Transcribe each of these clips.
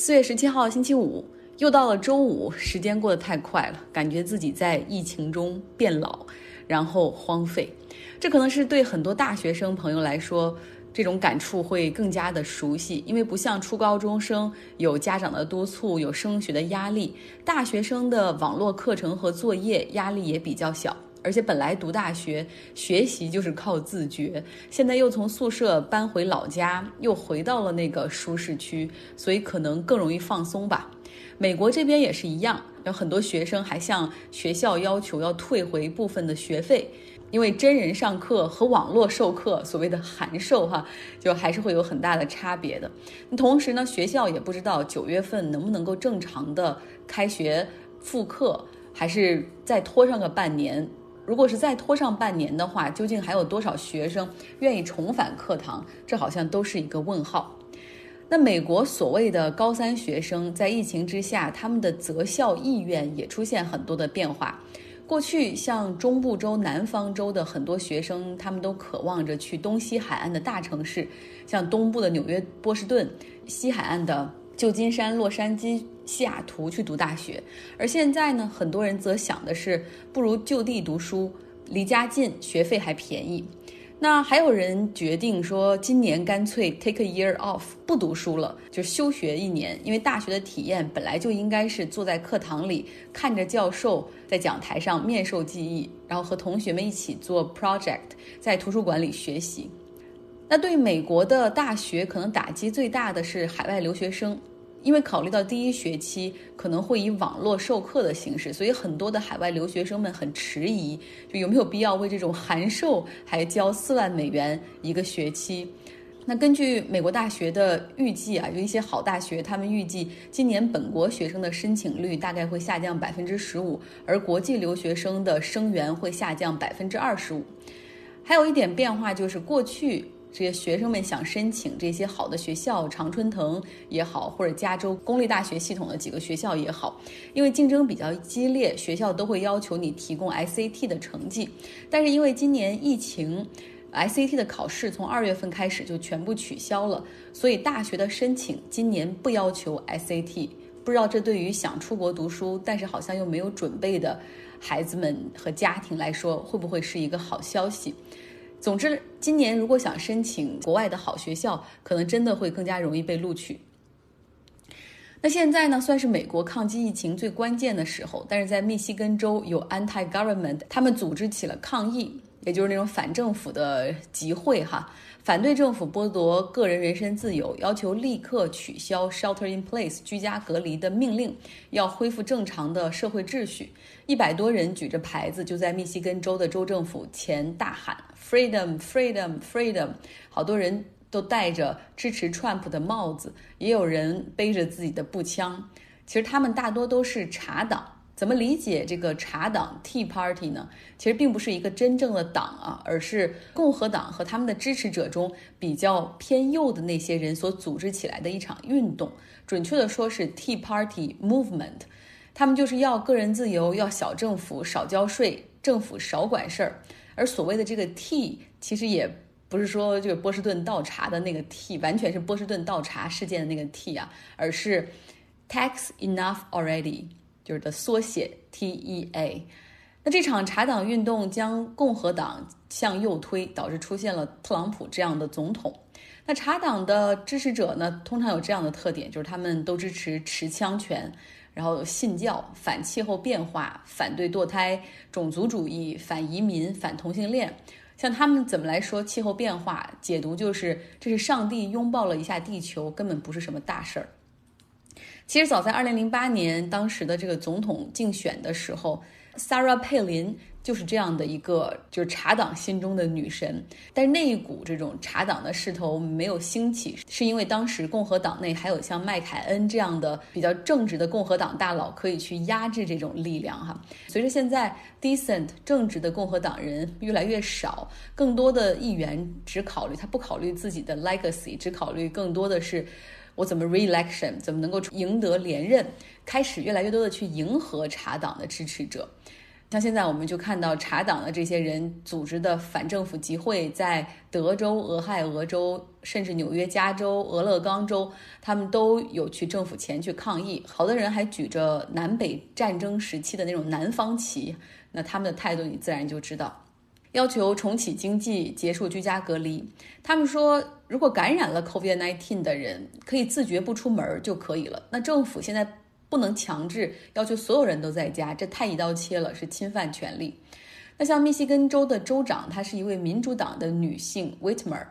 四月十七号星期五，又到了周五，时间过得太快了，感觉自己在疫情中变老，然后荒废。这可能是对很多大学生朋友来说，这种感触会更加的熟悉，因为不像初高中生有家长的督促，有升学的压力，大学生的网络课程和作业压力也比较小。而且本来读大学学习就是靠自觉，现在又从宿舍搬回老家，又回到了那个舒适区，所以可能更容易放松吧。美国这边也是一样，有很多学生还向学校要求要退回部分的学费，因为真人上课和网络授课所谓的函授哈，就还是会有很大的差别的。同时呢，学校也不知道九月份能不能够正常的开学复课，还是再拖上个半年。如果是再拖上半年的话，究竟还有多少学生愿意重返课堂？这好像都是一个问号。那美国所谓的高三学生在疫情之下，他们的择校意愿也出现很多的变化。过去像中部州、南方州的很多学生，他们都渴望着去东西海岸的大城市，像东部的纽约、波士顿，西海岸的。旧金山、洛杉矶、西雅图去读大学，而现在呢，很多人则想的是不如就地读书，离家近，学费还便宜。那还有人决定说，今年干脆 take a year off，不读书了，就休学一年，因为大学的体验本来就应该是坐在课堂里，看着教授在讲台上面授记忆，然后和同学们一起做 project，在图书馆里学习。那对美国的大学可能打击最大的是海外留学生，因为考虑到第一学期可能会以网络授课的形式，所以很多的海外留学生们很迟疑，就有没有必要为这种函授还交四万美元一个学期？那根据美国大学的预计啊，有一些好大学，他们预计今年本国学生的申请率大概会下降百分之十五，而国际留学生的生源会下降百分之二十五。还有一点变化就是过去。这些学生们想申请这些好的学校，常春藤也好，或者加州公立大学系统的几个学校也好，因为竞争比较激烈，学校都会要求你提供 SAT 的成绩。但是因为今年疫情，SAT 的考试从二月份开始就全部取消了，所以大学的申请今年不要求 SAT。不知道这对于想出国读书，但是好像又没有准备的孩子们和家庭来说，会不会是一个好消息？总之，今年如果想申请国外的好学校，可能真的会更加容易被录取。那现在呢，算是美国抗击疫情最关键的时候，但是在密西根州有 anti-government，他们组织起了抗议，也就是那种反政府的集会哈。反对政府剥夺个人人身自由，要求立刻取消 shelter in place 居家隔离的命令，要恢复正常的社会秩序。一百多人举着牌子就在密西根州的州政府前大喊 “freedom, freedom, freedom”。好多人都戴着支持 Trump 的帽子，也有人背着自己的步枪。其实他们大多都是茶党。怎么理解这个茶党 Tea Party 呢？其实并不是一个真正的党啊，而是共和党和他们的支持者中比较偏右的那些人所组织起来的一场运动。准确的说是 Tea Party Movement，他们就是要个人自由，要小政府，少交税，政府少管事儿。而所谓的这个 Tea，其实也不是说这个波士顿倒茶的那个 Tea，完全是波士顿倒茶事件的那个 Tea 啊，而是 Tax Enough Already。就是的缩写 T E A，那这场茶党运动将共和党向右推，导致出现了特朗普这样的总统。那茶党的支持者呢，通常有这样的特点，就是他们都支持持枪权，然后信教，反气候变化，反对堕胎，种族主义，反移民，反同性恋。像他们怎么来说气候变化？解读就是这是上帝拥抱了一下地球，根本不是什么大事儿。其实早在二零零八年，当时的这个总统竞选的时候，Sarah 佩林就是这样的一个就是茶党心中的女神。但是那一股这种茶党的势头没有兴起，是因为当时共和党内还有像麦凯恩这样的比较正直的共和党大佬可以去压制这种力量哈。随着现在 decent 正直的共和党人越来越少，更多的议员只考虑他不考虑自己的 legacy，只考虑更多的是。我怎么 re-election 怎么能够赢得连任？开始越来越多的去迎合茶党的支持者，像现在我们就看到查党的这些人组织的反政府集会，在德州、俄亥俄州，甚至纽约、加州、俄勒冈州，他们都有去政府前去抗议。好多人还举着南北战争时期的那种南方旗，那他们的态度你自然就知道。要求重启经济，结束居家隔离。他们说，如果感染了 COVID-19 的人可以自觉不出门就可以了。那政府现在。不能强制要求所有人都在家，这太一刀切了，是侵犯权利。那像密西根州的州长，她是一位民主党的女性 Whitmer。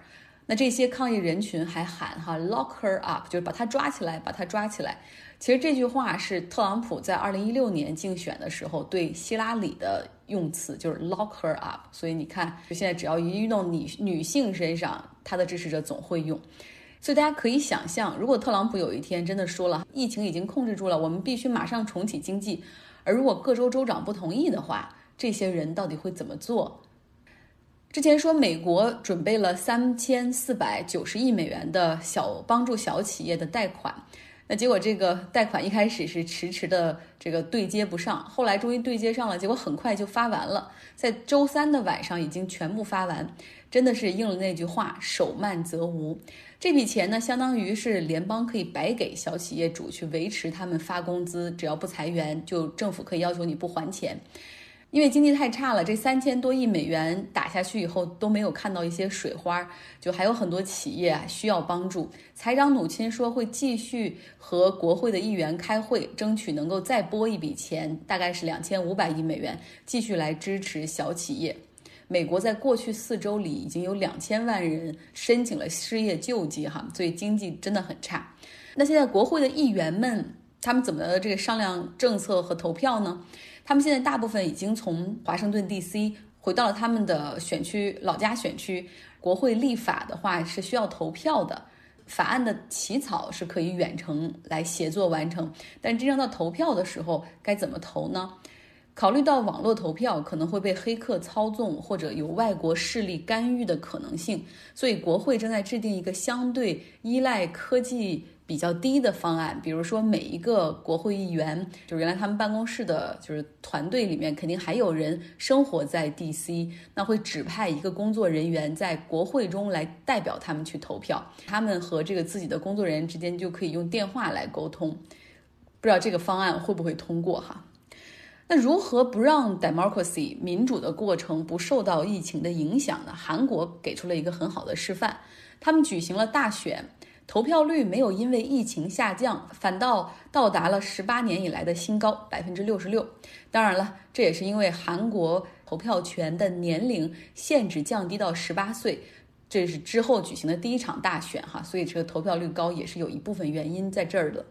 那这些抗议人群还喊哈 “lock her up”，就是把她抓起来，把她抓起来。其实这句话是特朗普在二零一六年竞选的时候对希拉里的用词，就是 “lock her up”。所以你看，就现在只要一遇到女女性身上，他的支持者总会用。所以大家可以想象，如果特朗普有一天真的说了疫情已经控制住了，我们必须马上重启经济，而如果各州州长不同意的话，这些人到底会怎么做？之前说美国准备了三千四百九十亿美元的小帮助小企业的贷款，那结果这个贷款一开始是迟迟的这个对接不上，后来终于对接上了，结果很快就发完了，在周三的晚上已经全部发完，真的是应了那句话“手慢则无”。这笔钱呢，相当于是联邦可以白给小企业主去维持他们发工资，只要不裁员，就政府可以要求你不还钱。因为经济太差了，这三千多亿美元打下去以后都没有看到一些水花，就还有很多企业需要帮助。财长努钦说会继续和国会的议员开会，争取能够再拨一笔钱，大概是两千五百亿美元，继续来支持小企业。美国在过去四周里已经有两千万人申请了失业救济，哈，所以经济真的很差。那现在国会的议员们，他们怎么这个商量政策和投票呢？他们现在大部分已经从华盛顿 D.C. 回到了他们的选区老家选区。国会立法的话是需要投票的，法案的起草是可以远程来协作完成，但真正到投票的时候该怎么投呢？考虑到网络投票可能会被黑客操纵，或者有外国势力干预的可能性，所以国会正在制定一个相对依赖科技比较低的方案。比如说，每一个国会议员，就原来他们办公室的，就是团队里面肯定还有人生活在 DC，那会指派一个工作人员在国会中来代表他们去投票，他们和这个自己的工作人员之间就可以用电话来沟通。不知道这个方案会不会通过哈？那如何不让 democracy 民主的过程不受到疫情的影响呢？韩国给出了一个很好的示范，他们举行了大选，投票率没有因为疫情下降，反倒到达了十八年以来的新高，百分之六十六。当然了，这也是因为韩国投票权的年龄限制降低到十八岁，这是之后举行的第一场大选哈，所以这个投票率高也是有一部分原因在这儿的。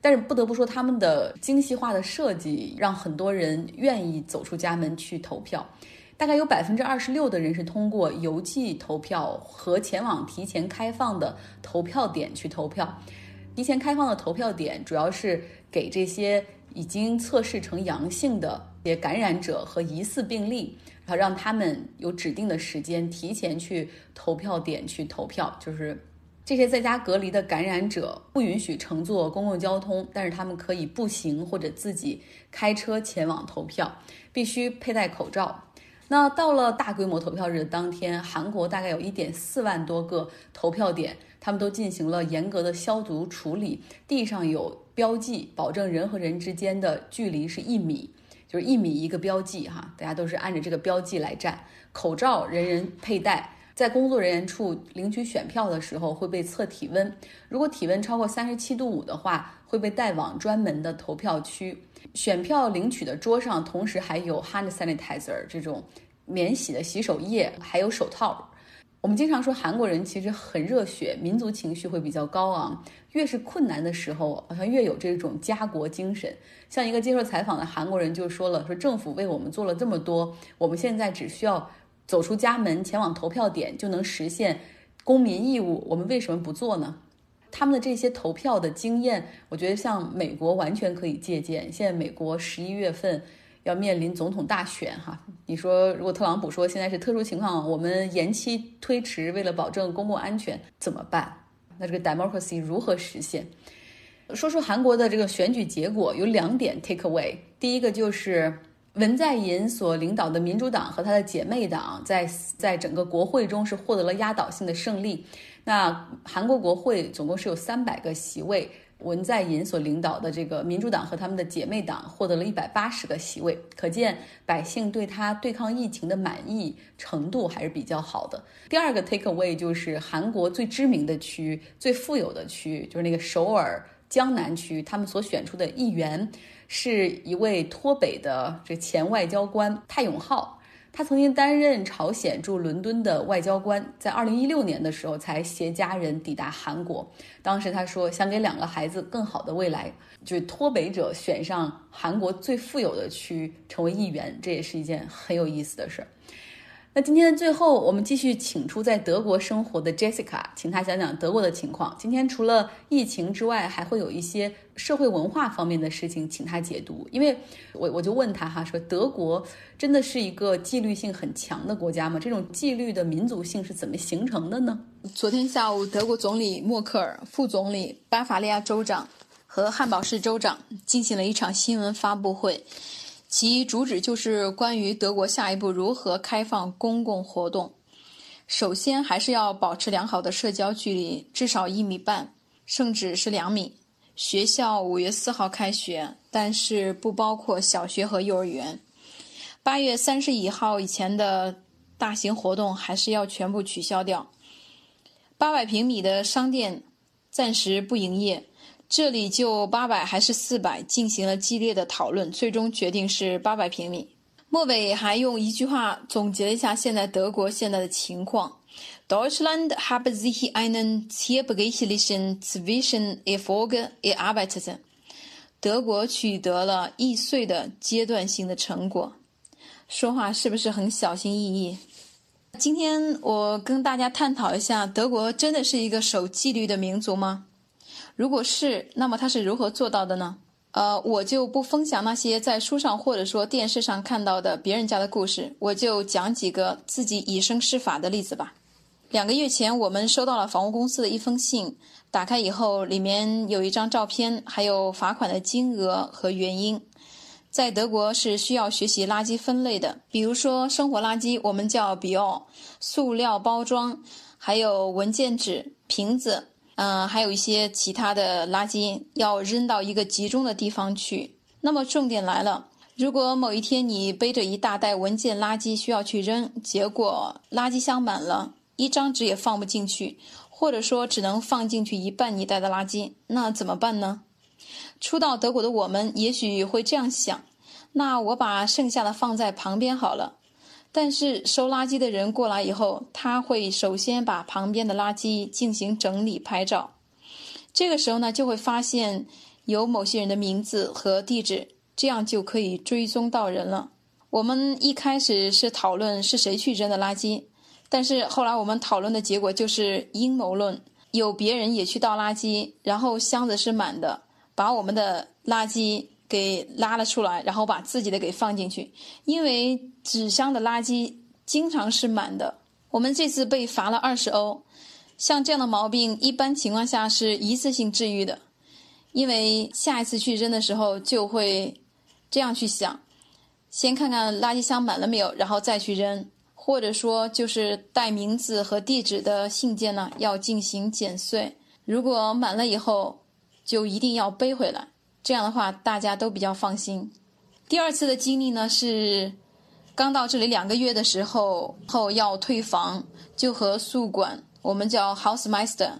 但是不得不说，他们的精细化的设计让很多人愿意走出家门去投票。大概有百分之二十六的人是通过邮寄投票和前往提前开放的投票点去投票。提前开放的投票点主要是给这些已经测试成阳性的些感染者和疑似病例，然后让他们有指定的时间提前去投票点去投票，就是。这些在家隔离的感染者不允许乘坐公共交通，但是他们可以步行或者自己开车前往投票，必须佩戴口罩。那到了大规模投票日的当天，韩国大概有一点四万多个投票点，他们都进行了严格的消毒处理，地上有标记，保证人和人之间的距离是一米，就是一米一个标记哈，大家都是按着这个标记来站，口罩人人佩戴。在工作人员处领取选票的时候会被测体温，如果体温超过三十七度五的话，会被带往专门的投票区。选票领取的桌上同时还有 hand sanitizer 这种免洗的洗手液，还有手套。我们经常说韩国人其实很热血，民族情绪会比较高昂，越是困难的时候，好像越有这种家国精神。像一个接受采访的韩国人就说了，说政府为我们做了这么多，我们现在只需要。走出家门，前往投票点就能实现公民义务。我们为什么不做呢？他们的这些投票的经验，我觉得像美国完全可以借鉴。现在美国十一月份要面临总统大选，哈，你说如果特朗普说现在是特殊情况，我们延期推迟，为了保证公共安全怎么办？那这个 democracy 如何实现？说说韩国的这个选举结果，有两点 take away。第一个就是。文在寅所领导的民主党和他的姐妹党在在整个国会中是获得了压倒性的胜利。那韩国国会总共是有三百个席位，文在寅所领导的这个民主党和他们的姐妹党获得了一百八十个席位，可见百姓对他对抗疫情的满意程度还是比较好的。第二个 take away 就是韩国最知名的区、最富有的区，就是那个首尔江南区，他们所选出的议员。是一位脱北的这前外交官泰永浩，他曾经担任朝鲜驻伦敦的外交官，在二零一六年的时候才携家人抵达韩国。当时他说想给两个孩子更好的未来，就是脱北者选上韩国最富有的区成为议员，这也是一件很有意思的事儿。那今天的最后，我们继续请出在德国生活的 Jessica，请她讲讲德国的情况。今天除了疫情之外，还会有一些社会文化方面的事情，请她解读。因为我我就问她哈，说德国真的是一个纪律性很强的国家吗？这种纪律的民族性是怎么形成的呢？昨天下午，德国总理默克尔、副总理、巴伐利亚州长和汉堡市州长进行了一场新闻发布会。其主旨就是关于德国下一步如何开放公共活动。首先，还是要保持良好的社交距离，至少一米半，甚至是两米。学校五月四号开学，但是不包括小学和幼儿园。八月三十一号以前的大型活动还是要全部取消掉。八百平米的商店暂时不营业。这里就八百还是四百进行了激烈的讨论，最终决定是八百平米。末尾还用一句话总结了一下现在德国现在的情况：Deutschland habe sich einen zerbrechen zwischen Erfolg erarbeitet。德国取得了易碎的阶段性的成果。说话是不是很小心翼翼？今天我跟大家探讨一下，德国真的是一个守纪律的民族吗？如果是，那么他是如何做到的呢？呃，我就不分享那些在书上或者说电视上看到的别人家的故事，我就讲几个自己以身试法的例子吧。两个月前，我们收到了房屋公司的一封信，打开以后，里面有一张照片，还有罚款的金额和原因。在德国是需要学习垃圾分类的，比如说生活垃圾，我们叫 bio，塑料包装，还有文件纸、瓶子。嗯，还有一些其他的垃圾要扔到一个集中的地方去。那么重点来了，如果某一天你背着一大袋文件垃圾需要去扔，结果垃圾箱满了，一张纸也放不进去，或者说只能放进去一半你带的垃圾，那怎么办呢？初到德国的我们也许会这样想：那我把剩下的放在旁边好了。但是收垃圾的人过来以后，他会首先把旁边的垃圾进行整理、拍照。这个时候呢，就会发现有某些人的名字和地址，这样就可以追踪到人了。我们一开始是讨论是谁去扔的垃圾，但是后来我们讨论的结果就是阴谋论，有别人也去倒垃圾，然后箱子是满的，把我们的垃圾。给拉了出来，然后把自己的给放进去，因为纸箱的垃圾经常是满的。我们这次被罚了二十欧，像这样的毛病，一般情况下是一次性治愈的，因为下一次去扔的时候就会这样去想，先看看垃圾箱满了没有，然后再去扔，或者说就是带名字和地址的信件呢要进行剪碎，如果满了以后，就一定要背回来。这样的话，大家都比较放心。第二次的经历呢，是刚到这里两个月的时候，后要退房，就和宿管，我们叫 housemaster，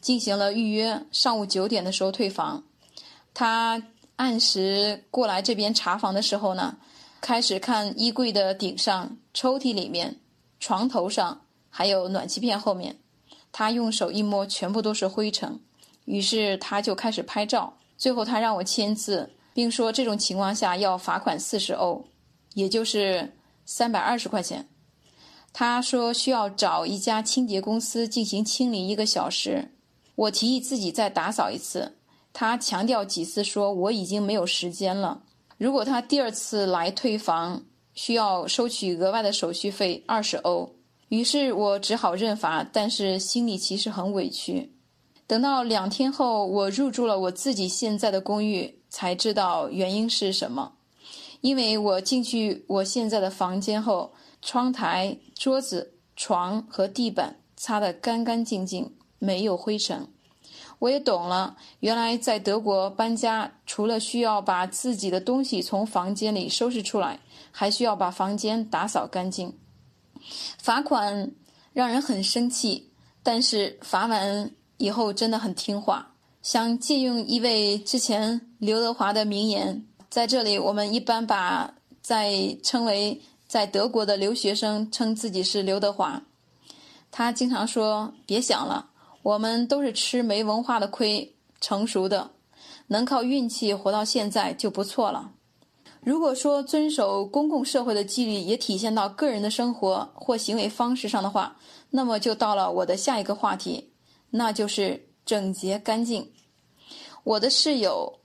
进行了预约。上午九点的时候退房，他按时过来这边查房的时候呢，开始看衣柜的顶上、抽屉里面、床头上，还有暖气片后面。他用手一摸，全部都是灰尘，于是他就开始拍照。最后，他让我签字，并说这种情况下要罚款四十欧，也就是三百二十块钱。他说需要找一家清洁公司进行清理一个小时。我提议自己再打扫一次，他强调几次说我已经没有时间了。如果他第二次来退房，需要收取额外的手续费二十欧。于是我只好认罚，但是心里其实很委屈。等到两天后，我入住了我自己现在的公寓，才知道原因是什么。因为我进去我现在的房间后，窗台、桌子、床和地板擦得干干净净，没有灰尘。我也懂了，原来在德国搬家，除了需要把自己的东西从房间里收拾出来，还需要把房间打扫干净。罚款让人很生气，但是罚完以后真的很听话。想借用一位之前刘德华的名言，在这里我们一般把在称为在德国的留学生称自己是刘德华。他经常说：“别想了。”我们都是吃没文化的亏，成熟的，能靠运气活到现在就不错了。如果说遵守公共社会的纪律也体现到个人的生活或行为方式上的话，那么就到了我的下一个话题，那就是整洁干净。我的室友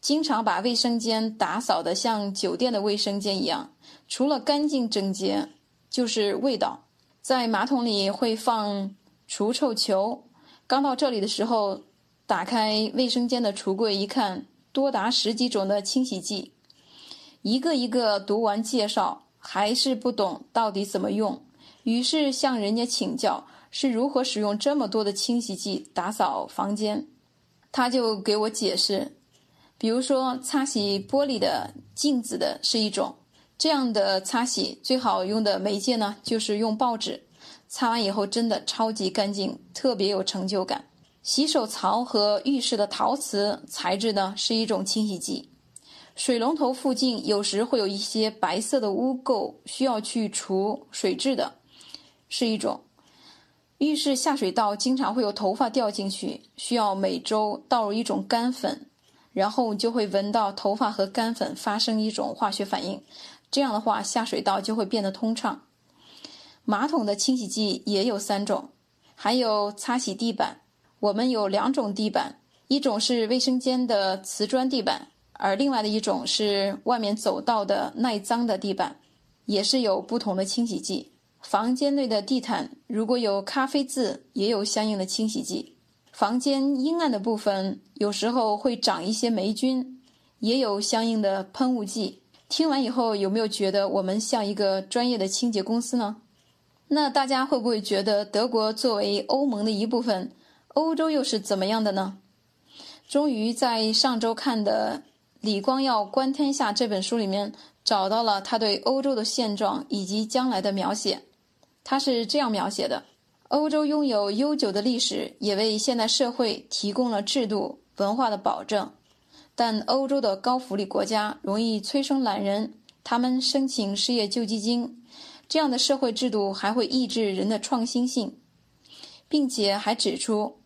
经常把卫生间打扫得像酒店的卫生间一样，除了干净整洁，就是味道，在马桶里会放。除臭球，刚到这里的时候，打开卫生间的橱柜一看，多达十几种的清洗剂，一个一个读完介绍，还是不懂到底怎么用，于是向人家请教是如何使用这么多的清洗剂打扫房间。他就给我解释，比如说擦洗玻璃的镜子的是一种，这样的擦洗最好用的媒介呢，就是用报纸。擦完以后真的超级干净，特别有成就感。洗手槽和浴室的陶瓷材质呢是一种清洗剂。水龙头附近有时会有一些白色的污垢，需要去除水质的，是一种。浴室下水道经常会有头发掉进去，需要每周倒入一种干粉，然后就会闻到头发和干粉发生一种化学反应，这样的话下水道就会变得通畅。马桶的清洗剂也有三种，还有擦洗地板。我们有两种地板，一种是卫生间的瓷砖地板，而另外的一种是外面走道的耐脏的地板，也是有不同的清洗剂。房间内的地毯如果有咖啡渍，也有相应的清洗剂。房间阴暗的部分有时候会长一些霉菌，也有相应的喷雾剂。听完以后，有没有觉得我们像一个专业的清洁公司呢？那大家会不会觉得德国作为欧盟的一部分，欧洲又是怎么样的呢？终于在上周看的李光耀《观天下》这本书里面找到了他对欧洲的现状以及将来的描写。他是这样描写的：欧洲拥有悠久的历史，也为现代社会提供了制度文化的保证。但欧洲的高福利国家容易催生懒人，他们申请失业救济金。这样的社会制度还会抑制人的创新性，并且还指出，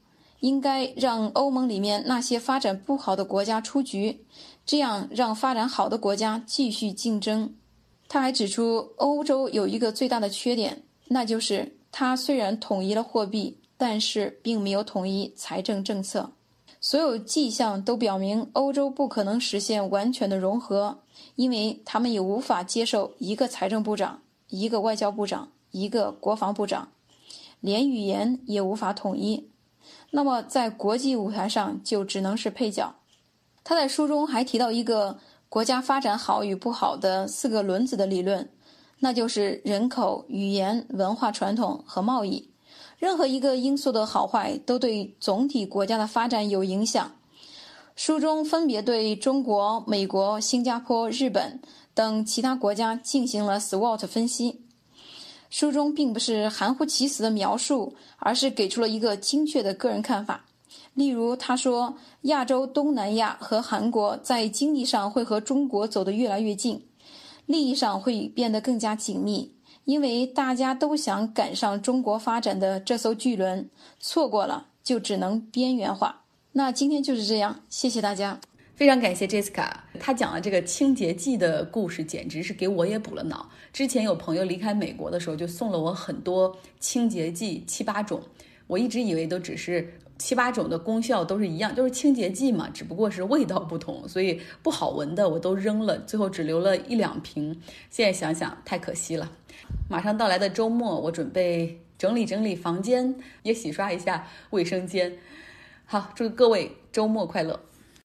应该让欧盟里面那些发展不好的国家出局，这样让发展好的国家继续竞争。他还指出，欧洲有一个最大的缺点，那就是它虽然统一了货币，但是并没有统一财政政策。所有迹象都表明，欧洲不可能实现完全的融合，因为他们也无法接受一个财政部长。一个外交部长，一个国防部长，连语言也无法统一，那么在国际舞台上就只能是配角。他在书中还提到一个国家发展好与不好的四个轮子的理论，那就是人口、语言、文化传统和贸易。任何一个因素的好坏都对总体国家的发展有影响。书中分别对中国、美国、新加坡、日本。等其他国家进行了 SWOT 分析，书中并不是含糊其辞的描述，而是给出了一个精确的个人看法。例如，他说，亚洲、东南亚和韩国在经济上会和中国走得越来越近，利益上会变得更加紧密，因为大家都想赶上中国发展的这艘巨轮，错过了就只能边缘化。那今天就是这样，谢谢大家。非常感谢 Jessica，她讲的这个清洁剂的故事，简直是给我也补了脑。之前有朋友离开美国的时候，就送了我很多清洁剂，七八种。我一直以为都只是七八种的功效都是一样，就是清洁剂嘛，只不过是味道不同，所以不好闻的我都扔了，最后只留了一两瓶。现在想想太可惜了。马上到来的周末，我准备整理整理房间，也洗刷一下卫生间。好，祝各位周末快乐。